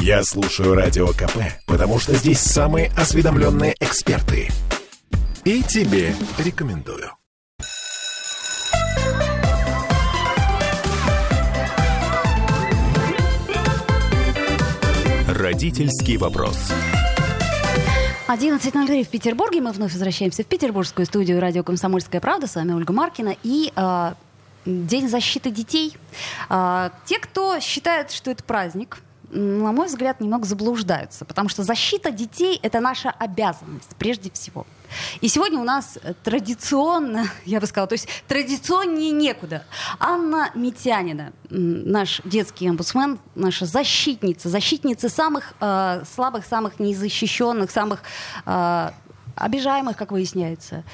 Я слушаю Радио КП, потому что здесь самые осведомленные эксперты. И тебе рекомендую. Родительский вопрос. 11.03 в Петербурге. Мы вновь возвращаемся в петербургскую студию радио «Комсомольская правда». С вами Ольга Маркина. И э, День защиты детей. Э, те, кто считает, что это праздник, на мой взгляд, немного заблуждаются, потому что защита детей — это наша обязанность прежде всего. И сегодня у нас традиционно, я бы сказала, то есть традиционнее некуда. Анна Митянина, наш детский омбудсмен, наша защитница, защитница самых э, слабых, самых незащищенных, самых э, обижаемых, как выясняется.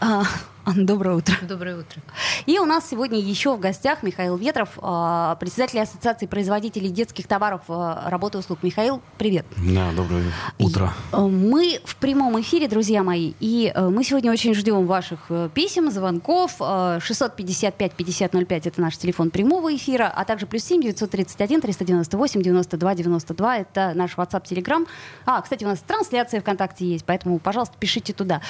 А, доброе утро. Доброе утро. И у нас сегодня еще в гостях Михаил Ветров, а, председатель Ассоциации производителей детских товаров а, работы и услуг. Михаил, привет. Да, доброе утро. Мы в прямом эфире, друзья мои, и мы сегодня очень ждем ваших э, писем, звонков. 655-5005 это наш телефон прямого эфира, а также плюс 7 931 398 92 92 это наш WhatsApp, Telegram. А, кстати, у нас трансляция ВКонтакте есть, поэтому, пожалуйста, пишите туда.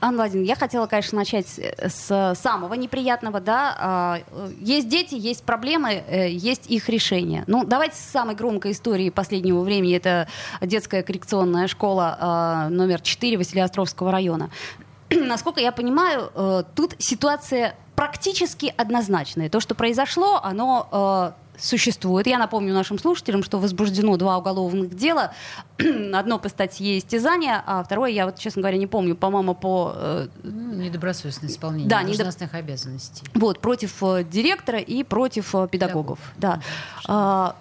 Анна Владимировна, я хотела, конечно, начать с самого неприятного, да. А, есть дети, есть проблемы, э, есть их решение. Ну, давайте с самой громкой истории последнего времени. Это детская коррекционная школа а, номер 4 Василиостровского района. Насколько я понимаю, э, тут ситуация практически однозначная. То, что произошло, оно э, существует. Я напомню нашим слушателям, что возбуждено два уголовных дела. Одно по статье истязания, а второе, я вот, честно говоря, не помню, по-моему, по... Э, ну, недобросовестное исполнение да, должностных недоб... обязанностей. Вот, против э, директора и против э, педагогов. Да. А,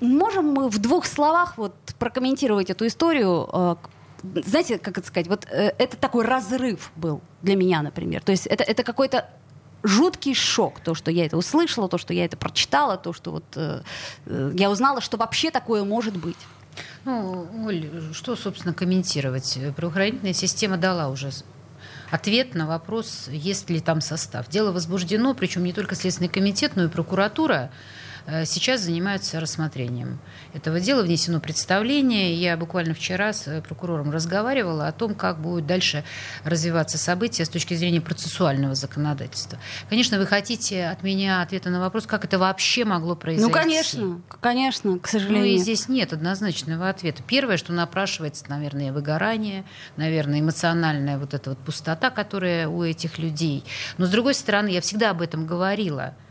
можем мы в двух словах вот прокомментировать эту историю? Э, знаете, как это сказать, вот э, это такой разрыв был для меня, например. То есть это, это какой-то жуткий шок, то, что я это услышала, то, что я это прочитала, то, что вот э, э, я узнала, что вообще такое может быть. Ну, Оль, что, собственно, комментировать? Правоохранительная система дала уже ответ на вопрос, есть ли там состав. Дело возбуждено, причем не только Следственный комитет, но и прокуратура сейчас занимаются рассмотрением этого дела. Внесено представление. Я буквально вчера с э, прокурором разговаривала о том, как будут дальше развиваться события с точки зрения процессуального законодательства. Конечно, вы хотите от меня ответа на вопрос, как это вообще могло произойти? Ну, конечно, конечно, к сожалению. Ну, и здесь нет однозначного ответа. Первое, что напрашивается, наверное, выгорание, наверное, эмоциональная вот эта вот пустота, которая у этих людей. Но, с другой стороны, я всегда об этом говорила –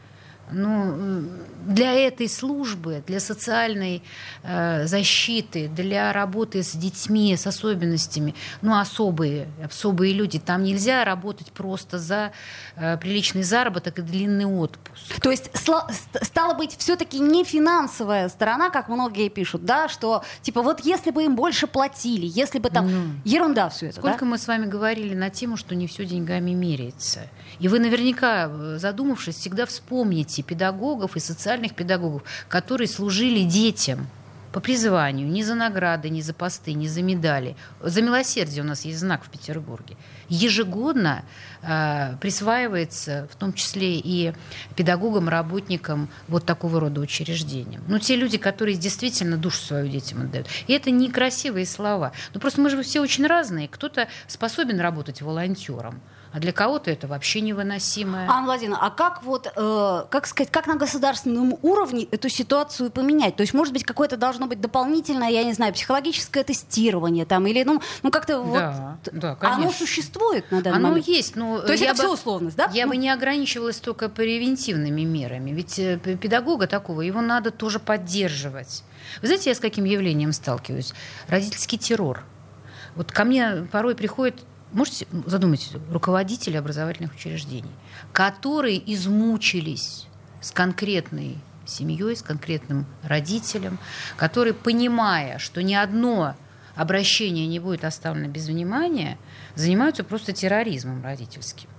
ну, для этой службы, для социальной э, защиты, для работы с детьми с особенностями, ну, особые, особые люди. Там нельзя работать просто за э, приличный заработок и длинный отпуск. То есть, стало быть, все-таки не финансовая сторона, как многие пишут, да, что, типа, вот если бы им больше платили, если бы там... Ну, ерунда все это, Сколько да? мы с вами говорили на тему, что не все деньгами меряется. И вы наверняка, э, задумавшись, всегда вспомните педагогов и социальных педагогов, которые служили детям по призванию, не за награды, не за посты, не за медали. За милосердие у нас есть знак в Петербурге. Ежегодно э, присваивается, в том числе и педагогам, работникам вот такого рода учреждениям. Ну, те люди, которые действительно душу свою детям отдают. И это некрасивые слова. Ну, просто мы же все очень разные. Кто-то способен работать волонтером, а для кого-то это вообще невыносимо. Анна Владимировна, а как вот, э, как сказать, как на государственном уровне эту ситуацию поменять? То есть, может быть, какое-то должно быть дополнительное, я не знаю, психологическое тестирование там, или, ну, ну как-то вот... Да, да, конечно. Оно существует на данный Оно момент? есть, но... То есть это бы, все условность, да? Я ну. бы не ограничивалась только превентивными мерами, ведь э, педагога такого, его надо тоже поддерживать. Вы знаете, я с каким явлением сталкиваюсь? Родительский террор. Вот ко мне порой приходит можете задумать, руководители образовательных учреждений, которые измучились с конкретной семьей, с конкретным родителем, которые, понимая, что ни одно обращение не будет оставлено без внимания, занимаются просто терроризмом родительским.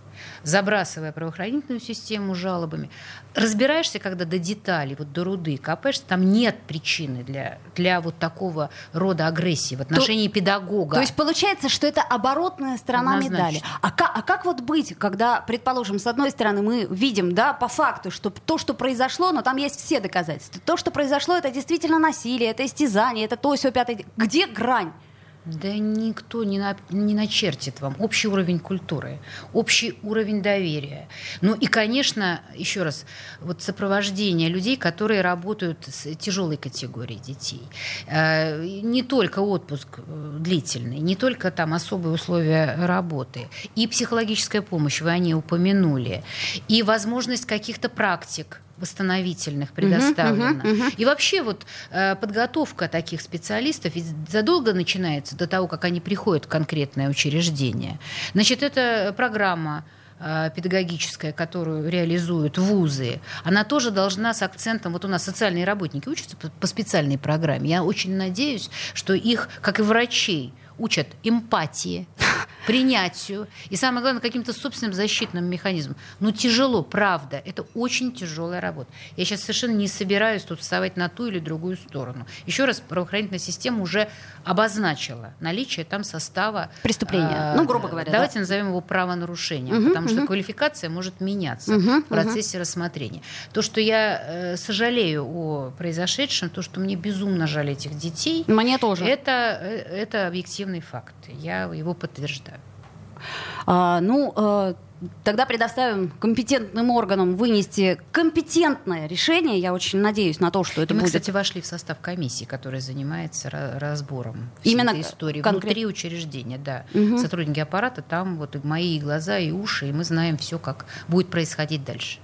Забрасывая правоохранительную систему жалобами. Разбираешься, когда до деталей, вот до руды копаешься, там нет причины для, для вот такого рода агрессии в отношении то, педагога. То есть получается, что это оборотная сторона Однозначно. медали. А как, а как вот быть, когда, предположим, с одной стороны мы видим, да, по факту, что то, что произошло, но там есть все доказательства. То, что произошло, это действительно насилие, это истязание, это то, все пятое. Где грань? Да никто не, на, не начертит вам общий уровень культуры, общий уровень доверия. Ну и, конечно, еще раз, вот сопровождение людей, которые работают с тяжелой категорией детей. Э, не только отпуск э, длительный, не только там особые условия работы, и психологическая помощь, вы о ней упомянули, и возможность каких-то практик, восстановительных предоставлено. Uh-huh, uh-huh, uh-huh. И вообще вот э, подготовка таких специалистов ведь задолго начинается до того, как они приходят в конкретное учреждение. Значит, это программа э, педагогическая, которую реализуют вузы, она тоже должна с акцентом, вот у нас социальные работники учатся по специальной программе. Я очень надеюсь, что их, как и врачей, учат эмпатии, принятию и, самое главное, каким-то собственным защитным механизмом. Но тяжело, правда. Это очень тяжелая работа. Я сейчас совершенно не собираюсь тут вставать на ту или другую сторону. Еще раз, правоохранительная система уже обозначила наличие там состава... Преступления, э, ну, грубо говоря. Давайте да? назовем его правонарушением, угу, потому угу. что квалификация может меняться угу, в процессе угу. рассмотрения. То, что я э, сожалею о произошедшем, то, что мне безумно жаль этих детей... Мне тоже. Это, э, это объективный факт. Я его подтверждаю. А, ну, а, тогда предоставим компетентным органам вынести компетентное решение. Я очень надеюсь на то, что это И мы, будет. кстати, вошли в состав комиссии, которая занимается разбором всей Именно этой истории конкрет... внутри учреждения. Да. Угу. Сотрудники аппарата там вот и мои глаза и уши, и мы знаем все, как будет происходить дальше.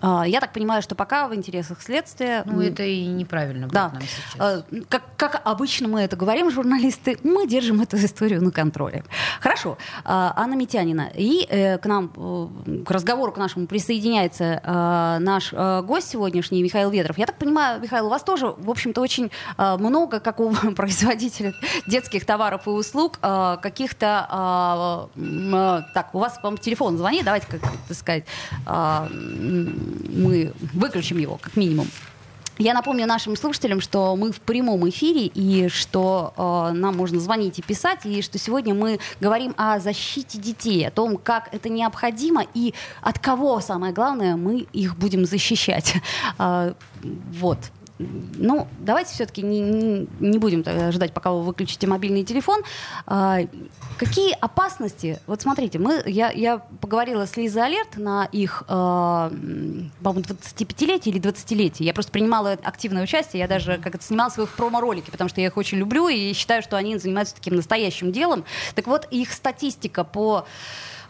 А, я так понимаю, что пока в интересах следствия... Ну, это и неправильно будет да. нам сейчас. А, как, как обычно мы это говорим, журналисты, мы держим эту историю на контроле. Хорошо. А, Анна Митянина. И э, к нам, э, к разговору к нашему присоединяется наш э, гость сегодняшний, Михаил Ветров. Я так понимаю, Михаил, у вас тоже, в общем-то, очень много, как у производителя детских товаров и услуг, каких-то... Так, у вас, по-моему, телефон звонит, давайте, как сказать мы выключим его, как минимум. Я напомню нашим слушателям, что мы в прямом эфире и что э, нам можно звонить и писать, и что сегодня мы говорим о защите детей, о том, как это необходимо и от кого, самое главное, мы их будем защищать. Э, вот. Ну, давайте все-таки не, не, будем ждать, пока вы выключите мобильный телефон. А, какие опасности? Вот смотрите, мы, я, я поговорила с Лизой Алерт на их, а, по-моему, 25-летие или 20-летие. Я просто принимала активное участие. Я даже как это снимала свои промо-ролики, потому что я их очень люблю и считаю, что они занимаются таким настоящим делом. Так вот, их статистика по,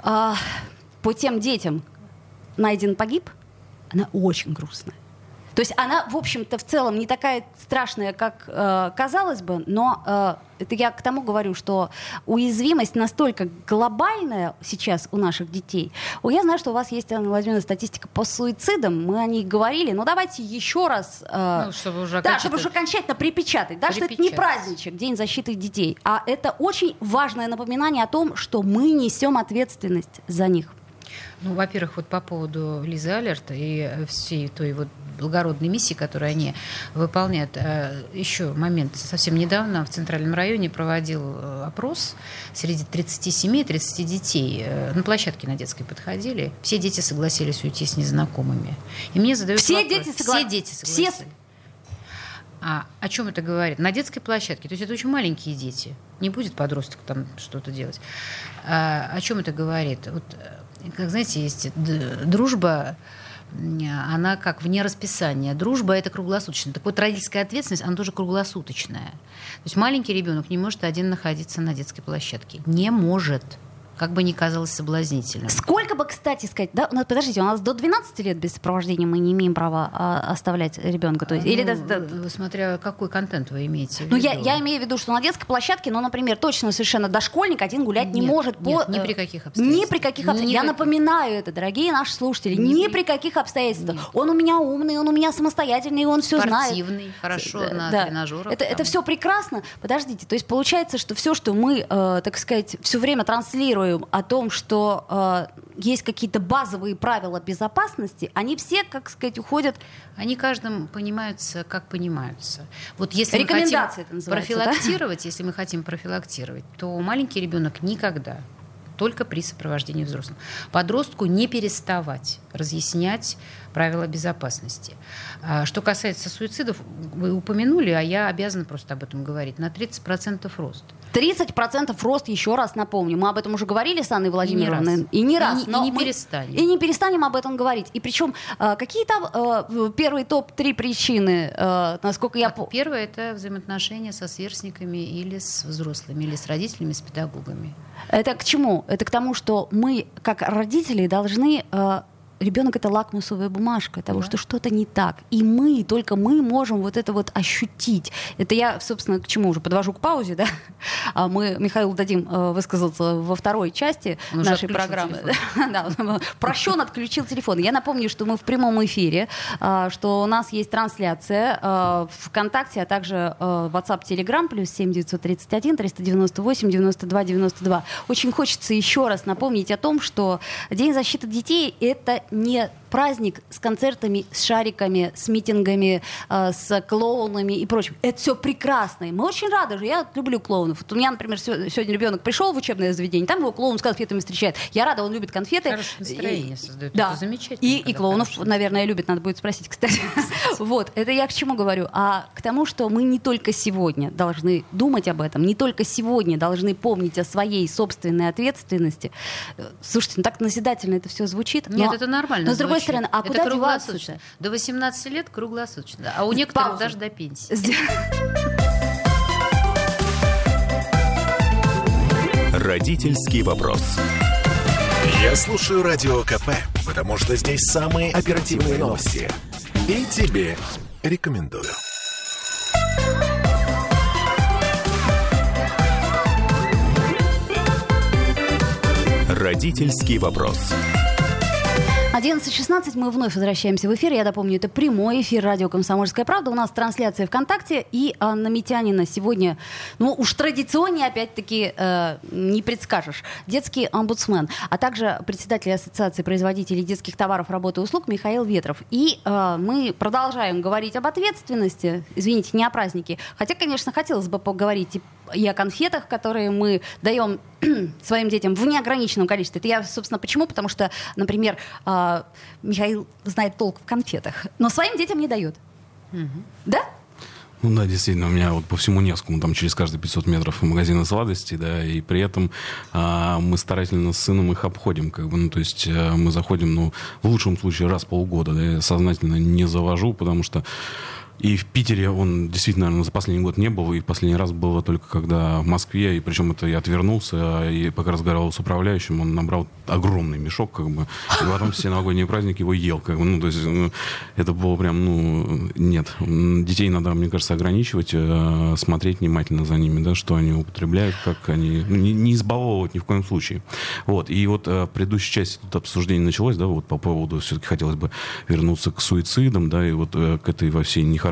а, по тем детям найден погиб, она очень грустная. То есть она, в общем-то, в целом не такая страшная, как э, казалось бы, но э, это я к тому говорю, что уязвимость настолько глобальная сейчас у наших детей. Я знаю, что у вас есть, Анна Владимировна, статистика по суицидам, мы о ней говорили, но давайте еще раз... Э, ну, чтобы уже да, чтобы уже окончательно припечатать, да, что это не праздничек, День защиты детей, а это очень важное напоминание о том, что мы несем ответственность за них. Ну, во-первых, вот по поводу Лизы Алерта и всей той вот благородной миссии, которую они выполняют. Э, Еще момент. Совсем недавно в Центральном районе проводил э, опрос среди 37-30 детей. Э, на площадке на детской подходили. Все дети согласились уйти с незнакомыми. И мне задают Все вопрос. дети согласились? Все дети согласились. Все... А о чем это говорит? На детской площадке. То есть это очень маленькие дети. Не будет подросток там что-то делать. А, о чем это говорит? Вот, как знаете, есть дружба она как вне расписания. Дружба – это круглосуточно. Так вот, родительская ответственность, она тоже круглосуточная. То есть маленький ребенок не может один находиться на детской площадке. Не может как бы ни казалось соблазнительным. Сколько бы, кстати, сказать, да, ну, подождите, у нас до 12 лет без сопровождения мы не имеем права а, оставлять ребенка, то есть, ну, или да, да, смотря какой контент вы имеете. Ну я, я имею в виду, что на детской площадке, ну, например, точно совершенно дошкольник один гулять нет, не может нет, по ни при каких обстоятельствах. Ни при каких обстоятельствах. Я напоминаю это, дорогие наши слушатели, ни, ни при каких обстоятельствах. Нет. Он у меня умный, он у меня самостоятельный, он все знает. Спортивный, хорошо да, на да. тренажерах. Это, это все прекрасно. Подождите, то есть получается, что все, что мы, э, так сказать, все время транслируем думаем о том, что э, есть какие-то базовые правила безопасности, они все, как сказать, уходят... Они каждым понимаются, как понимаются. Вот если мы Рекомендации хотим это называется, профилактировать, если мы хотим профилактировать, то маленький ребенок никогда только при сопровождении взрослых. Подростку не переставать разъяснять правила безопасности. А Что касается суицидов, вы упомянули, а я обязана просто об этом говорить, на 30% рост. 30% рост, еще раз напомню. Мы об этом уже говорили с Анной Владимировной. раз. И не И раз. не- и но не мы- перестанем. И не перестанем об этом говорить. И причем, э, какие там э, первые топ-3 причины, э, насколько я помню? Первое – это взаимоотношения со сверстниками или с взрослыми, или с родителями, с педагогами. Это к чему? Это к тому, что мы, как родители, должны... э, Ребенок это лакмусовая бумажка того, Да. что что-то не так. И мы, только мы можем вот это вот ощутить. Это я, собственно, к чему уже подвожу к паузе, да? А мы Михаилу дадим э, высказаться во второй части Он нашей программы. Да, прощен, отключил телефон. Я напомню, что мы в прямом эфире, а, что у нас есть трансляция а, ВКонтакте, а также а, WhatsApp, Telegram, плюс 7 931 398 92 92. Очень хочется еще раз напомнить о том, что День защиты детей — это не праздник с концертами, с шариками, с митингами, а, с клоунами и прочим. Это все прекрасно. И мы очень рады же. Я люблю клоунов. Вот у меня, например, сегодня ребенок пришел в учебное заведение, там его клоун с конфетами встречает. Я рада, он любит конфеты. Хорошее настроение И- создает. Да. Это замечательно, И, и клоунов, хорошее наверное, любит, надо будет спросить, кстати. Вот, это я к чему говорю? А к тому, что мы не только сегодня должны думать об этом, не только сегодня должны помнить о своей собственной ответственности. Э, Слушайте, ну так назидательно это все звучит. Нет, но- это нормально. Но с другой звучит. стороны, а это куда круглосуточно. деваться? До 18 лет круглосуточно. А у некоторых даже до пенсии. Родительский вопрос. Я слушаю Радио КП, потому что здесь самые оперативные новости. И тебе рекомендую. Родительский вопрос. 11.16 мы вновь возвращаемся в эфир. Я напомню, это прямой эфир радио «Комсомольская правда». У нас трансляция ВКонтакте. И Анна Митянина сегодня, ну уж традиционнее, опять-таки, э, не предскажешь. Детский омбудсмен, а также председатель Ассоциации производителей детских товаров, работы и услуг Михаил Ветров. И э, мы продолжаем говорить об ответственности. Извините, не о празднике. Хотя, конечно, хотелось бы поговорить и и о конфетах, которые мы даем своим детям в неограниченном количестве. Это я, собственно, почему? Потому что, например, а, Михаил знает толк в конфетах, но своим детям не дает. Да? Ну да, действительно, у меня вот по всему Невскому, там через каждые 500 метров магазины сладостей, да, и при этом а, мы старательно с сыном их обходим, как бы, ну, то есть а, мы заходим, ну, в лучшем случае раз в полгода, да, я сознательно не завожу, потому что и в Питере он действительно, наверное, за последний год не был, и последний раз было только когда в Москве, и причем это я отвернулся, и пока разговаривал с управляющим, он набрал огромный мешок, как бы, и потом все новогодние праздники его ел, как бы, ну, то есть, ну, это было прям, ну, нет. Детей надо, мне кажется, ограничивать, э, смотреть внимательно за ними, да, что они употребляют, как они, ну, не, не избаловывать ни в коем случае. Вот, и вот э, в предыдущей части тут обсуждение началось, да, вот по поводу, все-таки хотелось бы вернуться к суицидам, да, и вот э, к этой во всей нехорошей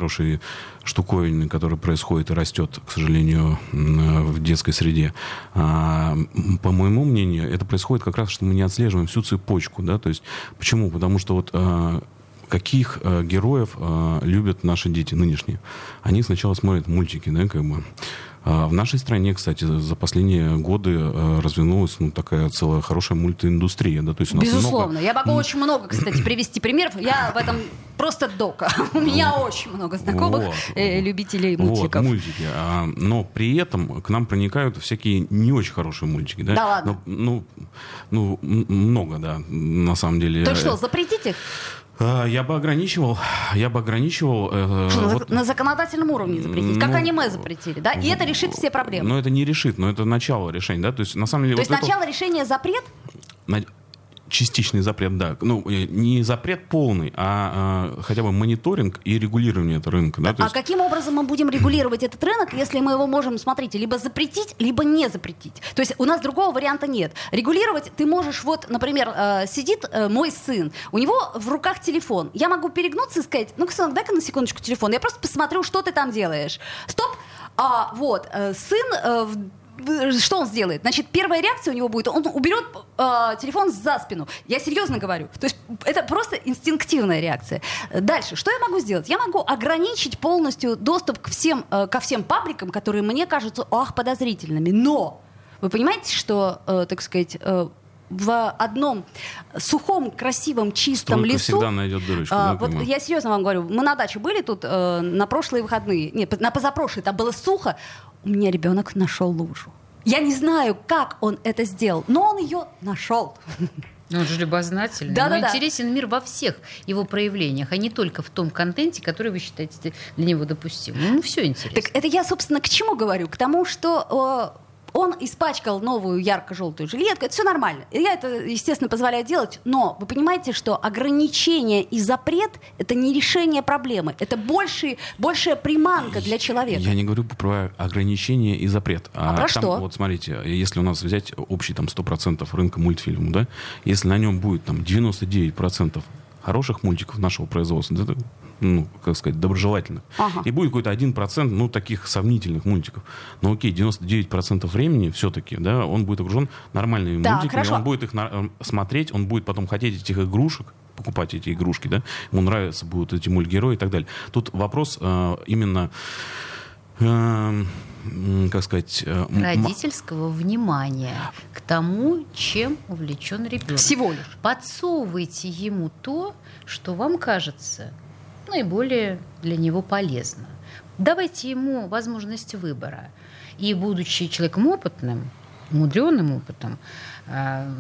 штуковине, которая происходит и растет, к сожалению, в детской среде. А, по моему мнению, это происходит как раз, что мы не отслеживаем всю цепочку, да, то есть почему? Потому что вот а, каких э, героев э, любят наши дети нынешние? Они сначала смотрят мультики, да, как бы. А В нашей стране, кстати, за последние годы э, развернулась ну, такая целая хорошая мультииндустрия. Да? То есть у нас Безусловно. много- Я могу очень много, кстати, привести примеров. Я в этом просто дока. У меня очень много знакомых Вот. э, любителей Вот, мультиков. мультики. А, но при этом к нам проникают всякие не очень хорошие мультики. Да, Да ладно? Ну, ну, ну, много, да, на самом деле. Так что? А, Я бы ограничивал, я бы ограничивал... э, Что, на вот- на законодательном уровне запретить? Как Ну, аниме запретили, да? И это решит все проблемы. Но это не решит, но это начало решения, да, то есть на самом деле... То вот есть это- сначала решение запрет, на- Частичный запрет, да. Ну, э, не запрет полный, а, а, хотя бы мониторинг и регулирование этого рынка. Да? А есть- каким образом мы будем регулировать этот рынок, если мы его можем, смотрите, либо запретить, либо не запретить? То есть у нас другого варианта нет. Регулировать ты можешь, вот, например, э, сидит э, мой сын, у него в руках телефон. Я могу перегнуться и сказать, ну-ка, сынок, дай-ка на секундочку телефон, я просто посмотрю, что ты там делаешь. Стоп! А, вот, сын в что он сделает? Значит, первая реакция у него будет, он уберет э, телефон за спину. Я серьезно говорю. То есть это просто инстинктивная реакция. Дальше, что я могу сделать? Я могу ограничить полностью доступ к всем, э, ко всем пабликам, которые мне кажутся, ах, подозрительными. Но вы понимаете, что, э, так сказать, э, в одном сухом, красивом, чистом Только лесу. всегда найдет дырочку. А, да, вот я серьезно вам говорю, мы на даче были тут э, на прошлые выходные, нет, на позапрошлые, там было сухо, у меня ребенок нашел лужу. Я не знаю, как он это сделал, но он ее нашел. Ну, Он же любознательный. Да, да, да. интересен мир во всех его проявлениях, а не только в том контенте, который вы считаете для него допустимым. Ему все интересно. Так это я, собственно, к чему говорю? К тому, что он испачкал новую ярко-желтую жилетку, это все нормально. Я это, естественно, позволяю делать, но вы понимаете, что ограничение и запрет — это не решение проблемы, это больше, большая приманка для человека. Я не говорю про ограничения и запрет. А про там, что? Вот смотрите, если у нас взять общий там 100% рынка мультфильмов, да, если на нем будет там 99% хороших мультиков нашего производства, да, ну, как сказать, доброжелательных, Ага. и будет какой-то 1%, ну, таких сомнительных мультиков. Но окей, 99% времени все-таки, да, он будет окружен нормальными Так, мультиками, хорошо. он будет их на- э, смотреть, он будет потом хотеть этих игрушек, покупать эти игрушки, да, ему нравятся будут эти мультгерои и так далее. Тут вопрос э, именно Эм, м, как сказать, э, м- Родительского внимания к тому, чем увлечен ребенок. Всего лишь. Подсовывайте ему то, что вам кажется наиболее для него полезно. Давайте ему возможность выбора. И будучи человеком опытным, мудреным опытом, э,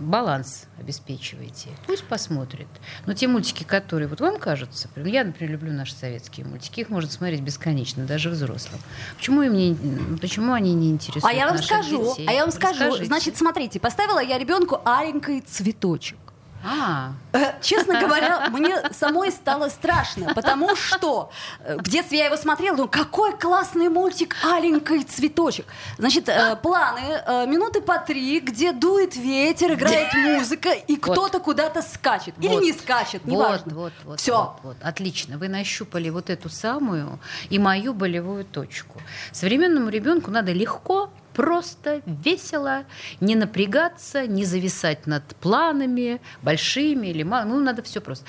баланс обеспечивайте. Пусть посмотрит. Но те мультики, которые вот вам кажутся, я, например, люблю наши советские мультики, их можно смотреть бесконечно, даже взрослым. Почему, им не, почему они не интересуют А я вам скажу, детей? а я вам скажу, Расскажите. значит, смотрите, поставила я ребенку аленький цветочек. А, Э, Честно говоря, мне самой стало страшно, потому что э, в детстве я его смотрела, думаю, какой классный мультик «Аленький цветочек». Значит, э, планы минуты по три, где дует ветер, играет музыка, и кто-то куда-то скачет. Или не скачет, неважно. вот, вот, Все. вот. Отлично. Вы нащупали вот эту самую и мою болевую точку. Современному ребенку надо легко, просто, весело, не напрягаться, не зависать над планами, большими или малыми. Ну, надо все просто.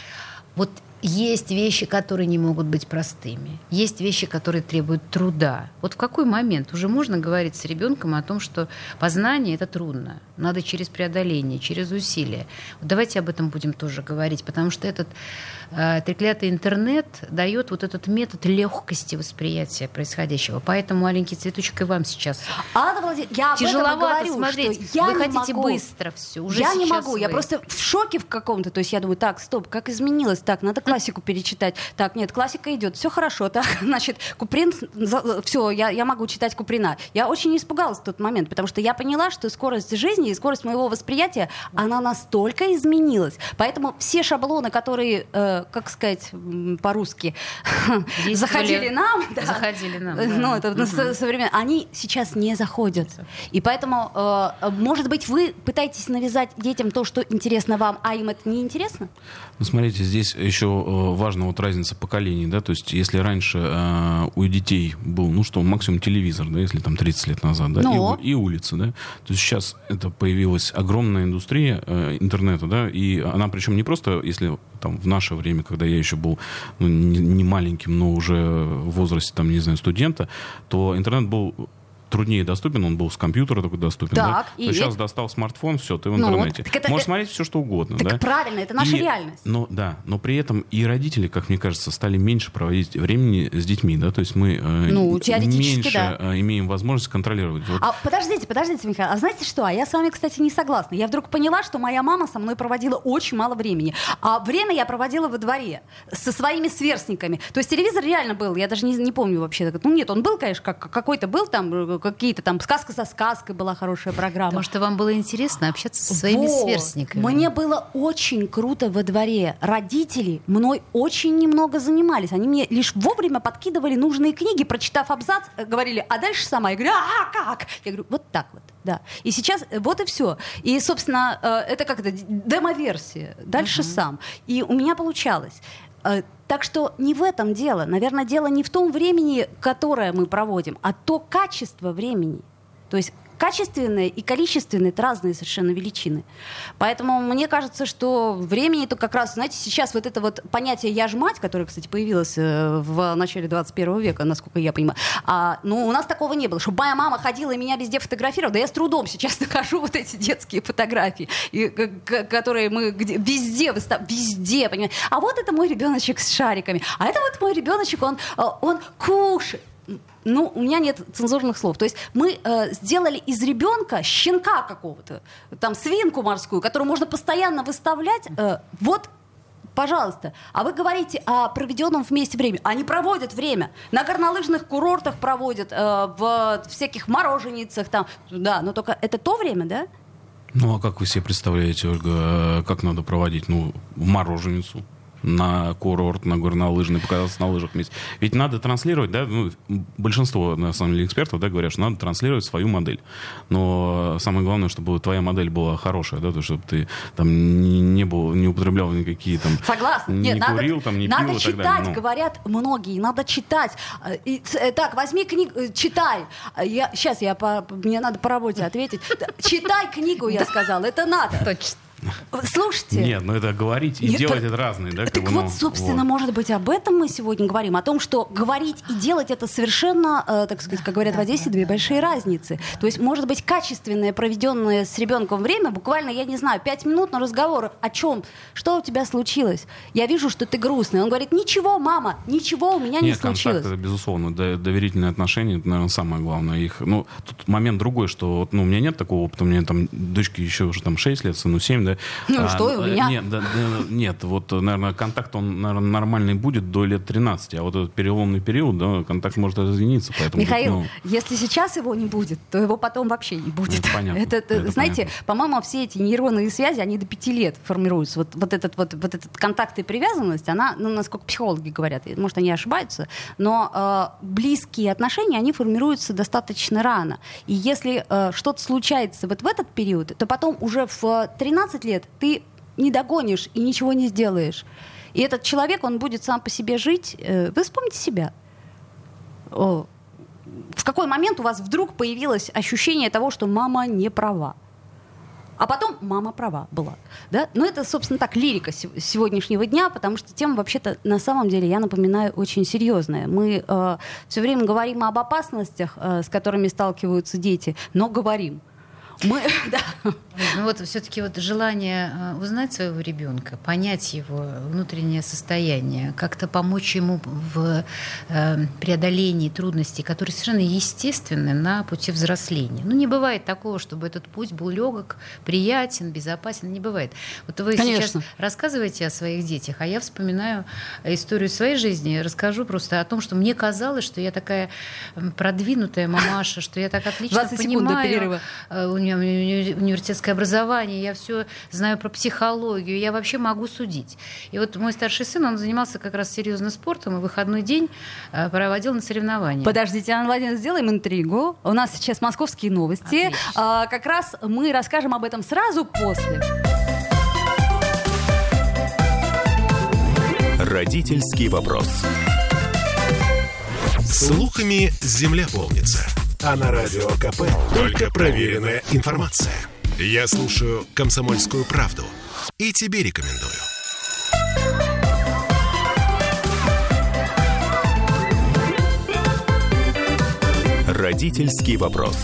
Вот есть вещи, которые не могут быть простыми. Есть вещи, которые требуют труда. Вот в какой момент уже можно говорить с ребенком о том, что познание это трудно. Надо через преодоление, через усилия. Вот давайте об этом будем тоже говорить, потому что этот треклятый интернет дает вот этот метод легкости восприятия происходящего. Поэтому маленький цветочек и вам сейчас Анна Владимировна, я тяжеловато говорю, смотреть. я Вы не хотите могу. быстро все. Уже я не могу, я вы. просто в шоке в каком-то. То есть я думаю, так, стоп, как изменилось? Так, надо классику перечитать. Так, нет, классика идет, все хорошо. Так, значит, Куприн, все, я, я могу читать Куприна. Я очень испугалась в тот момент, потому что я поняла, что скорость жизни и скорость моего восприятия, она настолько изменилась. Поэтому все шаблоны, которые, э, как сказать по-русски, заходили нам, да, Заходили нам, да. ну, это Мгм. со- современно, они сейчас не заходят. И поэтому, э, может быть, вы пытаетесь навязать детям то, что интересно вам, а им это не интересно? Ну, смотрите, здесь еще э, важна вот разница поколений, да, то есть если раньше э, у детей был, ну что, максимум телевизор, да, если там 30 лет назад, да, и, Но. у- и улица, да, то есть сейчас это появилась огромная индустрия э, интернета, да, и она причем не просто, если там в наше время, когда я еще был ну, не, не маленьким, но уже в возрасте, там, не знаю, студента, то интернет был труднее доступен, он был с компьютера только доступен. Так, да? и? Сейчас достал смартфон, все, ты в Ну, интернете. так это- Можешь это- смотреть все, что угодно. Так да? правильно, это наша И- реальность. Но, да, но при этом и родители, как мне кажется, стали меньше проводить времени с детьми, да, то есть мы э, Ну, меньше да. э, имеем возможность контролировать. Вот А подождите, подождите, Михаил, а знаете что? А я с вами, кстати, не согласна. Я вдруг поняла, что моя мама со мной проводила очень мало времени. А время я проводила во дворе со своими сверстниками. То есть телевизор реально был, я даже не, не помню вообще. Ну нет, он был, конечно, как, какой-то был там, э, какие-то там «Сказка за сказкой» была хорошая программа. Потому что вам было интересно общаться со своими Вот. сверстниками. Мне было очень круто во дворе. Родители мной очень немного занимались. Они мне лишь вовремя подкидывали нужные книги, прочитав абзац, э, говорили, а дальше сама. Я говорю, а как? Я говорю, вот так вот. Да. И сейчас э, вот и все. И, собственно, э, это как это, демо-версия. Дальше сам. И у меня получалось. Э, Так что не в этом дело. Наверное, дело не в том времени, которое мы проводим, а то качество времени. То есть качественное и количественное это разные совершенно величины. Поэтому мне кажется, что времени это как раз, знаете, сейчас вот это вот понятие «я ж мать», которое, кстати, появилось э, в начале 21 века, насколько я понимаю, а, ну, у нас такого не было, чтобы моя мама ходила и меня везде фотографировала, да я с трудом сейчас нахожу вот эти детские фотографии, и, которые мы где, везде выставляем, везде, понимаете. А вот это мой ребеночек с шариками, а это вот мой ребеночек, он, э, он кушает ну, у меня нет цензурных слов. То есть мы э, сделали из ребенка щенка какого-то, там свинку морскую, которую можно постоянно выставлять. Э, вот Пожалуйста. А вы говорите о проведенном вместе времени. Они проводят время. На горнолыжных курортах проводят, э, в всяких мороженицах там. Да, но только это то время, да? Ну, а как вы себе представляете, Ольга, как надо проводить? Ну, мороженицу на курорт, на горнолыжный, покататься на лыжах вместе. Ведь надо транслировать, да, ну, большинство, на самом деле, экспертов, да, говорят, что надо транслировать свою модель. Но самое главное, чтобы твоя модель была хорошая, да, то, чтобы ты там не, не был, не употреблял никакие там... Согласна. Не Нет, курил, надо, там, не надо пил читать, и так далее. Ну. говорят многие, надо читать. И, э, так, возьми книгу, э, читай. Я, сейчас я по, мне надо по работе ответить. Читай книгу, я сказала, это надо. Точно. Слушайте. Нет, ну это говорить и Нет, делать так- это разные, да? Так бы, вот, ну, собственно, вот. может быть, об этом мы сегодня говорим. О том, что говорить и делать это совершенно, э, так сказать, как говорят в Одессе, две большие разницы. То есть, может быть, качественное, проведенное с ребенком время, буквально, я не знаю, пять минут на разговор о чем? Что у тебя случилось? Я вижу, что ты грустный. Он говорит, ничего, мама, ничего у меня не Нет, контакт случилось. это безусловно, до- доверительные отношения, это, наверное, самое главное. Их, ну, тут момент другой, что ну, у меня нет такого опыта, у меня там дочки еще уже там 6 лет, сыну 7, да. Ну и что, у э, меня? Нет, да, да, нет, вот, наверное, контакт, он, наверное, нормальный будет до лет 13, а вот этот переломный период, да, контакт может разъединиться, поэтому... тут, Михаил, ну, если сейчас его не будет, то его потом вообще не будет. Это понятно, Это, это, это знаете, по-моему, все эти нейронные связи, они до пяти лет формируются. Вот, вот, этот, вот, вот этот контакт и привязанность, она, ну, насколько психологи говорят, может, они ошибаются, но э, близкие отношения, они формируются достаточно рано. И если э, что-то случается вот в этот период, то потом уже в э, 13 лет ты не догонишь и ничего не сделаешь. И этот человек, он будет сам по себе жить. Э, Вы вспомните себя. О, в какой момент у вас вдруг появилось ощущение того, что мама не права? А потом мама права была. Да? Но это, собственно, так, лирика се- сегодняшнего дня, потому что тема вообще-то на самом деле, я напоминаю, очень серьезная. Мы э, все время говорим об опасностях, э, с которыми сталкиваются дети, но говорим. Мы, да. Ну вот все-таки вот желание э, узнать своего ребенка, понять его внутреннее состояние, как-то помочь ему в э, преодолении трудностей, которые совершенно естественны на пути взросления. Ну не бывает такого, чтобы этот путь был легок, приятен, безопасен, не бывает. Вот вы Конечно. сейчас рассказываете о своих детях, а я вспоминаю историю своей жизни, расскажу просто о том, что мне казалось, что я такая продвинутая мамаша, что я так отлично 20 секунд до понимаю перерыва. Меня уни- университетское образование, я все знаю про психологию, я вообще могу судить. И вот мой старший сын, он занимался как раз серьезно спортом, и выходной день э, проводил на соревнованиях. Подождите, Анна Владимировна, сделаем интригу. У нас сейчас московские новости. А, как раз мы расскажем об этом сразу после. Родительский вопрос. Слухами земля полнится. А на радио КП только проверенная информация. Я слушаю «Комсомольскую правду» и тебе рекомендую. Родительский вопрос.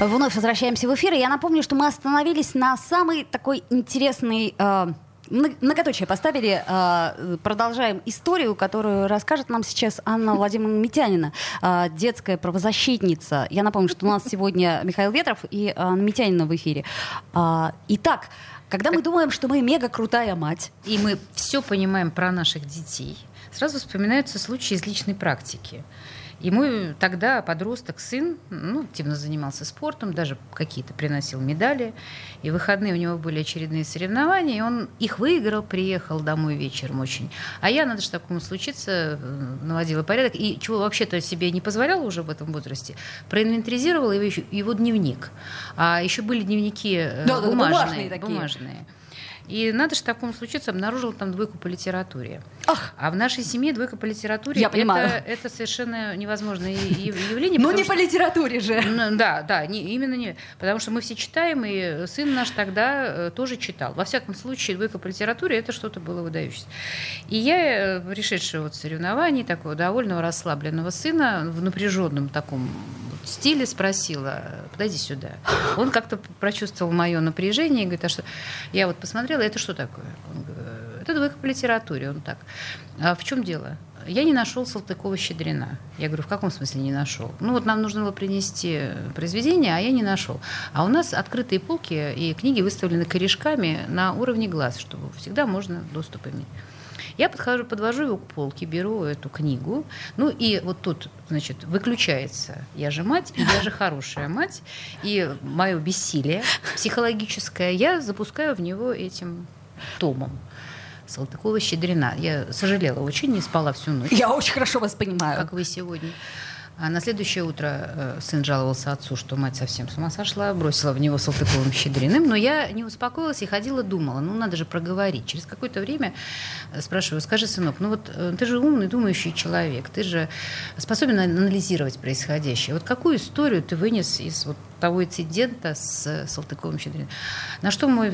Вновь возвращаемся в эфир. И я напомню, что мы остановились на самой такой интересной... э, Многоточие поставили, э, продолжаем историю, которую расскажет нам сейчас Анна Владимировна Митянина, э, детская правозащитница. Я напомню, что у нас сегодня Михаил Ветров и Анна Митянина в эфире. А, Итак, когда мы думаем, что мы мега крутая мать, и мы все понимаем про наших детей, сразу вспоминаются случаи из личной практики. И мой тогда подросток, сын, ну, активно занимался спортом, даже какие-то приносил медали. И в выходные у него были очередные соревнования, и он их выиграл, приехал домой вечером очень. А я, надо же такому случиться, э, наводила порядок. И чего вообще-то себе не позволяла уже в этом возрасте, проинвентаризировала его, его дневник. А еще были дневники э, да, бумажные. бумажные такие. бумажные. И надо же такому случиться, обнаружила там двойку по литературе. Ах. А в нашей семье двойка по литературе Я это, понимаю. это совершенно невозможное яв- явление. Ну не по литературе же. Ну, Да, да, именно не. Потому что мы все читаем, и сын наш тогда э, тоже читал. Во всяком случае, двойка по литературе это что-то было выдающееся. И я, э, решившая вот соревнований, такого довольного расслабленного сына, в напряженном таком стиле спросила, подойди сюда. Он как-то прочувствовал мое напряжение и говорит, а что? Я вот посмотрела, это что такое? Он говорит, это двойка по литературе. Он так. А в чем дело? Я не нашел Салтыкова-Щедрина. Я говорю, в каком смысле не нашел? Ну вот нам нужно было принести произведение, а я не нашел. А у нас открытые полки и книги выставлены корешками на уровне глаз, чтобы всегда можно доступ иметь. Я подхожу, подвожу его к полке, беру эту книгу. Ну и вот тут, значит, выключается «Я же мать», и «Я же хорошая мать». И мое бессилие психологическое я запускаю в него этим томом. Салтыкова-Щедрина. Я сожалела очень, не спала всю ночь Я очень хорошо вас понимаю. как вы сегодня. А на следующее утро э, сын жаловался отцу, что мать совсем с ума сошла, бросила в него Салтыковым щедриным. Но я не успокоилась и ходила, думала, ну надо же проговорить. Через какое-то время э, спрашиваю, скажи, сынок, ну вот э, ты же умный, думающий человек, ты же способен анализировать происходящее. Вот какую историю ты вынес из вот того инцидента с Салтыковым щедриным? На что мой,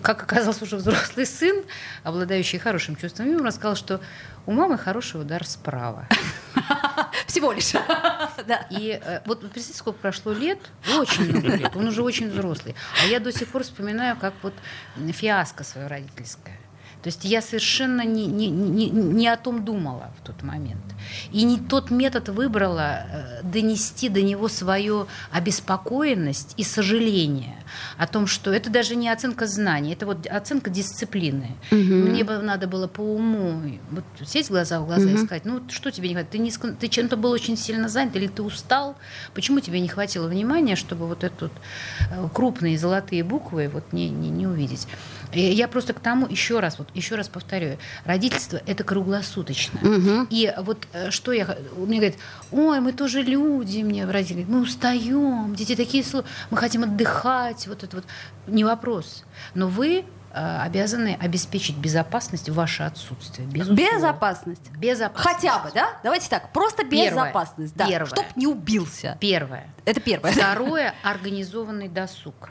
как оказался уже взрослый сын, обладающий хорошим чувством юмора, сказал, что у мамы хороший удар справа. Всего лишь. Да. И э, вот представьте, сколько прошло лет, очень много лет, он уже очень взрослый. А я до сих пор вспоминаю, как вот фиаско свое родительское. То есть я совершенно не, не, не, не о том думала в тот момент. И не тот метод выбрала э, донести до него свою обеспокоенность и сожаление о том, что это даже не оценка знаний, это вот оценка дисциплины. Мне бы надо было по уму вот, сесть глаза в глаза и сказать, ну что тебе не хватит? Ты, не, ты чем-то был очень сильно занят или ты устал? Почему тебе не хватило внимания, чтобы вот эту э, крупные золотые буквы вот не, не, не увидеть? Я просто к тому еще раз, вот еще раз повторю, родительство это круглосуточно. И вот э, что я, мне говорят, ой, мы тоже люди, мне родители, мы устаем, дети такие, мы хотим отдыхать, вот это вот не вопрос. Но вы э, обязаны обеспечить безопасность в ваше отсутствие. Безусловно. Безопасность. Безопасность. Хотя бы, да? Давайте так, просто Первое. безопасность. Да. Первое. Чтоб не убился. Первое. Это первое. Второе – организованный досуг.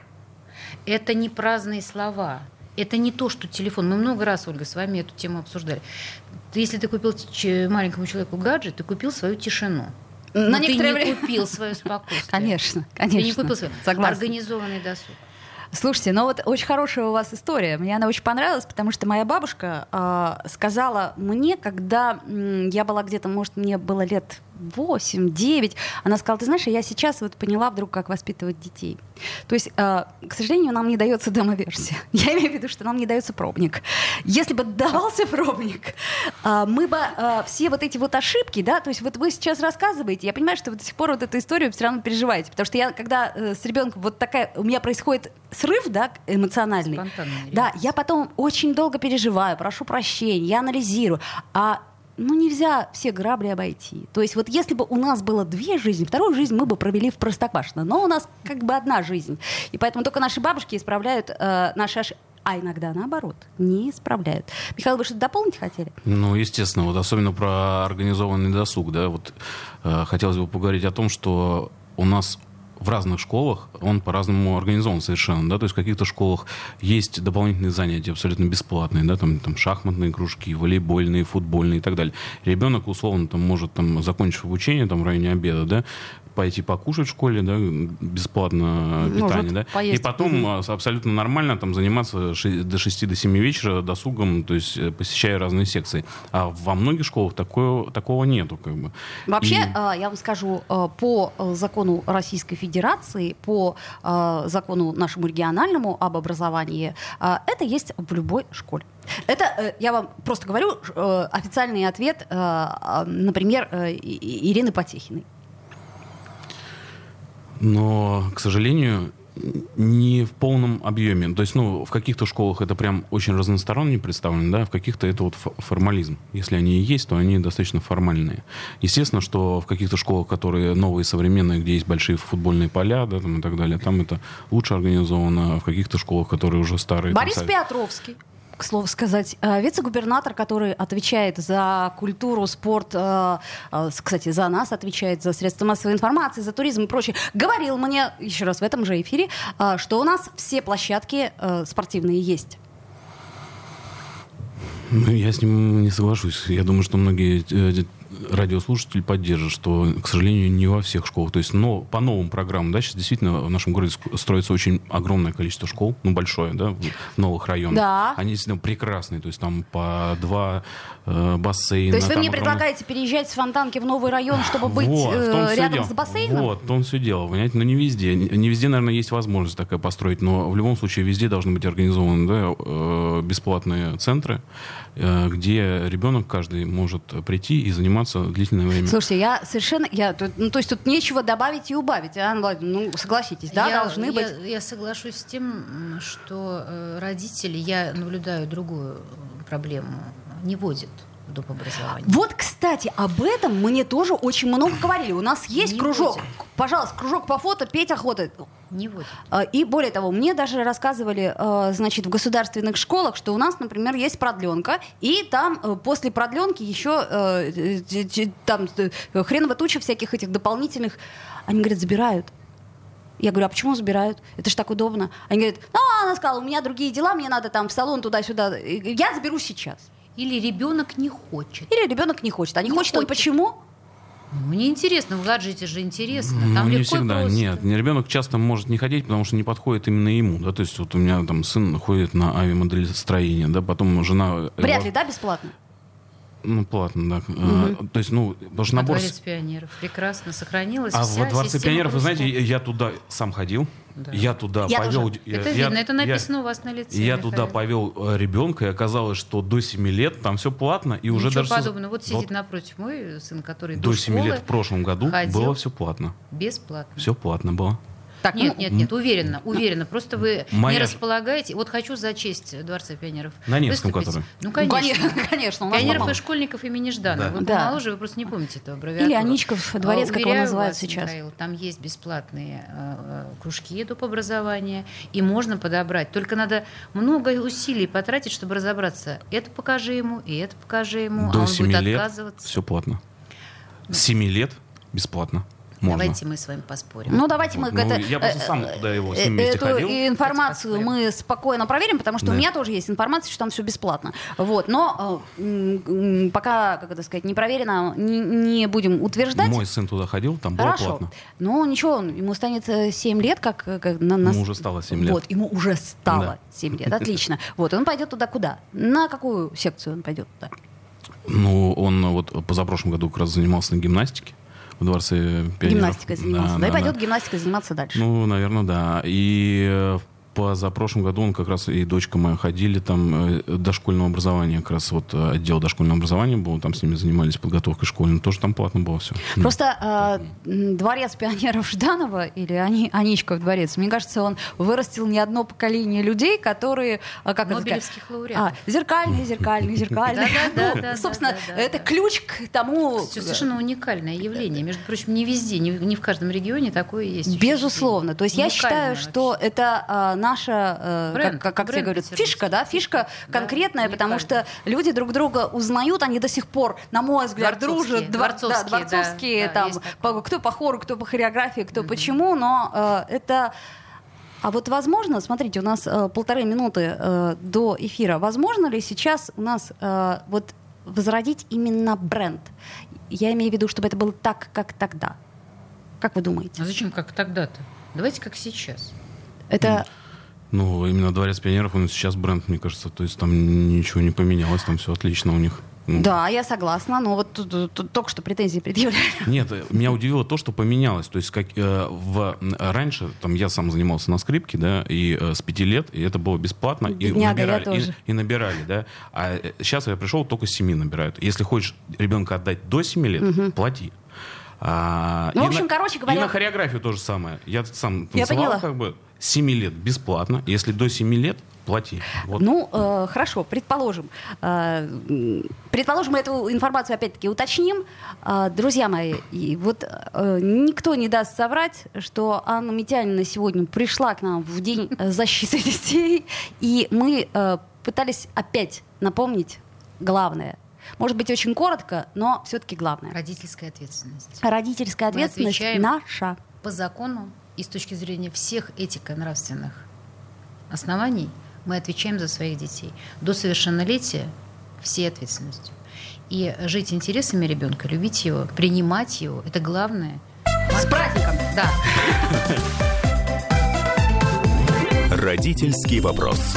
Это не праздные слова. Это не то, что телефон. Мы много раз, Ольга, с вами эту тему обсуждали. Если ты купил маленькому человеку гаджет, ты купил свою тишину. На Но ты некоторое не время- купил свое спокойствие. Конечно, Ты не конечно. купил свое. Согласна. Организованный досуг. Слушайте, ну вот очень хорошая у вас история. Мне она очень понравилась, потому что моя бабушка э, сказала мне, когда м, я была где-то, может, мне было лет 8-9, она сказала, ты знаешь, я сейчас вот поняла вдруг, как воспитывать детей. То есть, э, к сожалению, нам не дается демо-версия. Я имею в виду, что нам не дается пробник. Если бы давался пробник, э, мы бы э, все вот эти вот ошибки, да, то есть вот вы сейчас рассказываете, я понимаю, что вы до сих пор вот эту историю все равно переживаете, потому что я, когда э, с ребенком вот такая, у меня происходит срыв, да, эмоциональный, да, я потом очень долго переживаю, прошу прощения, я анализирую, а ну, нельзя все грабли обойти. То есть вот если бы у нас было две жизни, вторую жизнь мы бы провели в Простоквашино. Но у нас как бы одна жизнь. И поэтому только наши бабушки исправляют э, наши ошибки. А иногда наоборот, не исправляют. Михаил, вы что-то дополнить хотели? Ну, естественно, вот особенно про организованный досуг, да, вот э, хотелось бы поговорить о том, что у нас в разных школах он по-разному организован совершенно, да, то есть в каких-то школах есть дополнительные занятия абсолютно бесплатные, да, там, там шахматные кружки, волейбольные, футбольные и так далее. Ребенок условно там может там закончив обучение там в районе обеда, да, пойти покушать в школе, да, бесплатно Может питание, да, поесть. и потом с- абсолютно нормально там заниматься до 6 до 7 вечера досугом, то есть э, посещая разные секции. А во многих школах такое, такого нету, как бы. Вообще, И- э, я вам скажу, э, по э, закону Российской Федерации, по э, закону нашему региональному об образовании, э, это есть в любой школе. Это, э, я вам просто говорю, э, официальный ответ, э, э, например, э, Ирины Потехиной. Но, к сожалению, не в полном объеме. То есть, ну, в каких-то школах это прям очень разносторонне представлено, да, в каких-то это вот формализм. Если они и есть, то они достаточно формальные. Естественно, что в каких-то школах, которые новые, современные, где есть большие футбольные поля, да, там и так далее, там это лучше организовано. А в каких-то школах, которые уже старые... Борис там, Петровский к слову сказать, э, вице-губернатор, который отвечает за культуру, спорт, э, э, кстати, за нас отвечает, за средства массовой информации, за туризм и прочее, говорил мне еще раз в этом же эфире, что у нас все площадки спортивные есть. Ну, я с ним не соглашусь. Я думаю, что многие радиослушатель поддержит, что, к сожалению, не во всех школах. То есть но, по новым программам, да, сейчас действительно в нашем городе строится очень огромное количество школ, ну, большое, да, в новых районах. Да. Они действительно прекрасные, то есть там по два э, бассейна. То есть вы мне огромное... предлагаете переезжать с Фонтанки в новый район, чтобы быть вот, э, рядом с бассейном? Вот, в том все дело, понимаете, но не везде. Не везде, наверное, есть возможность такая построить, но в любом случае везде должны быть организованы да, э, бесплатные центры, где ребенок каждый может прийти и заниматься длительное время. Слушайте, я совершенно, я, ну, то есть тут нечего добавить и убавить, Анна Владимировна, ну, согласитесь, да, я, должны я, быть. Я соглашусь с тем, что э, родители, я наблюдаю другую проблему, не водят в доп. образования. Вот, кстати, об этом мне тоже очень много говорили. У нас есть Не кружок. водят. Пожалуйста, кружок по фото, петь охота. Не водят. А, И более того, мне даже рассказывали, э, значит, в государственных школах, что у нас, например, есть продленка, и там э, после продленки еще э, там хреново туча всяких этих дополнительных. Они говорят, забирают. Я говорю, а почему забирают? Это же так удобно. Они говорят, ну, она сказала, у меня другие дела, мне надо там в салон туда-сюда. Я заберу сейчас. Или ребенок не хочет. Или ребенок не хочет. А не, Не хочет, он хочет. почему? Ну, мне интересно, в гаджете же интересно. Ну, Там не легко и всегда, просто. нет. Не, Ребенок часто может не ходить, потому что не подходит именно ему. Да? То есть вот у меня там сын ходит на авиамоделестроение, да, потом жена... Вряд его- ли, да, бесплатно? Ну, платно, да. А, то есть, ну, потому что набор... Дворец пионеров прекрасно сохранилась. А вся во Дворце пионеров, вы знаете, я туда сам ходил, Да. я туда Я повел... тоже. я- Это я- видно, это я- написано у вас на лице. Я Михаил. туда повел э, ребенка, и оказалось, что до 7 лет там все платно, и уже Ничего даже... с- подобного. Вот сидит напротив мой сын, который до 7 школы лет в прошлом году ходил было все платно. бесплатно. Все платно было. Так, Нет, ну, нет, нет, уверенно, уверенно. Просто вы не Моя- располагаете. Вот хочу зачесть Дворца пионеров. На Невском, Выступить. который? Ну, конечно. конечно, Пионеров и школьников имени Жданова. Да. Вы Да. помоложе, вы просто не помните этого аббревиатуру. Или Аничков дворец, А, как его называют вас, сейчас. Михаил, там есть бесплатные э, э, кружки доп. образования, и можно подобрать. Только надо много усилий потратить, чтобы разобраться. Это покажи ему, и это покажи ему, а До он 7 будет лет отказываться. все платно. С 7 лет бесплатно. Можно. Давайте мы с вами поспорим. Ну, давайте мы Ну, это, я просто э, сам э, туда его с э, ним Эту ходил. информацию мы спокойно проверим, потому что у Да. меня тоже есть информация, что там все бесплатно. Вот, но э, пока, как это сказать, не проверено, не, не будем утверждать. Мой сын туда ходил, там было Хорошо. платно. Ну, ничего, он- ему станет 7 лет, как, как на нас. Ему уже стало 7 лет. Вот, ему уже стало Да. 7 лет. Отлично. Вот, он пойдет туда куда? На какую секцию он пойдет туда? Ну, он вот позапрошлом году как раз занимался на гимнастике в Дворце пионеров. Гимнастикой занимался. Да, и пойдет гимнастикой заниматься дальше. Ну, наверное, да. И э, позапрошлом году он как раз и дочка моя ходили там э, дошкольного образования, как раз вот э, отдел дошкольного образования был, там с ними занимались подготовкой школьной, тоже там платно было все. Просто э, дворец пионеров Жданова или Ани, Аничков дворец, мне кажется, он вырастил не одно поколение людей, которые, а, как это Нобелевских лауреатов. а, зеркальный, зеркальный, зеркальный. Да-да-да, Ну, Собственно, это ключ к тому. Всё совершенно уникальное явление. Между прочим, не везде, не, в- не в каждом регионе такое есть. Безусловно. То есть я считаю, что это а, наша, э, Бренд, как, как бренд говорят, Петербургский. фишка, да, фишка Да, конкретная, потому уникальная. что люди друг друга узнают, они до сих пор, на мой взгляд, Дворцовские, дружат. Двор- дворцовские, да, дворцовские, да, да, там, такое. по- кто по хору, кто по хореографии, кто почему, но э, это... А вот возможно, смотрите, у нас э, полторы минуты э, до эфира, возможно ли сейчас у нас э, вот возродить именно бренд? Я имею в виду, чтобы это было так, как тогда. Как вы думаете? А зачем как тогда-то? Давайте как сейчас. Это Ну, именно Дворец пионеров, он сейчас бренд, мне кажется, то есть там ничего не поменялось, там все отлично у них. Ну, Да, я согласна, но вот тут, тут- тут только что претензии предъявляли. Нет, э, меня удивило то, что поменялось. То есть как э, в раньше, там я сам занимался на скрипке, да, и э, с пяти лет, и это было бесплатно, и Бедняга, я набирали, и, и набирали, да. А сейчас я пришел, только с семи набирают. Если хочешь ребенка отдать до семи лет, плати. А, Ну, в общем, на- короче говоря- И на хореографию то же самое. Я сам Я танцевал поняла. как бы с 7 лет бесплатно. Если до 7 лет, плати. Вот. Ну, э, хорошо, предположим. Э, предположим, мы эту информацию опять-таки уточним. Э, друзья мои, и вот э, никто не даст соврать, что Анна Митянина сегодня пришла к нам в День э, защиты детей, и мы э, пытались опять напомнить главное. Может быть, очень коротко, но все-таки главное. Родительская ответственность. Родительская ответственность отвечаем наша. По закону и с точки зрения всех этико-нравственных оснований мы отвечаем за своих детей. До совершеннолетия всей ответственностью. И жить интересами ребенка, любить его, принимать его, это главное. С праздником! Да. Родительский вопрос.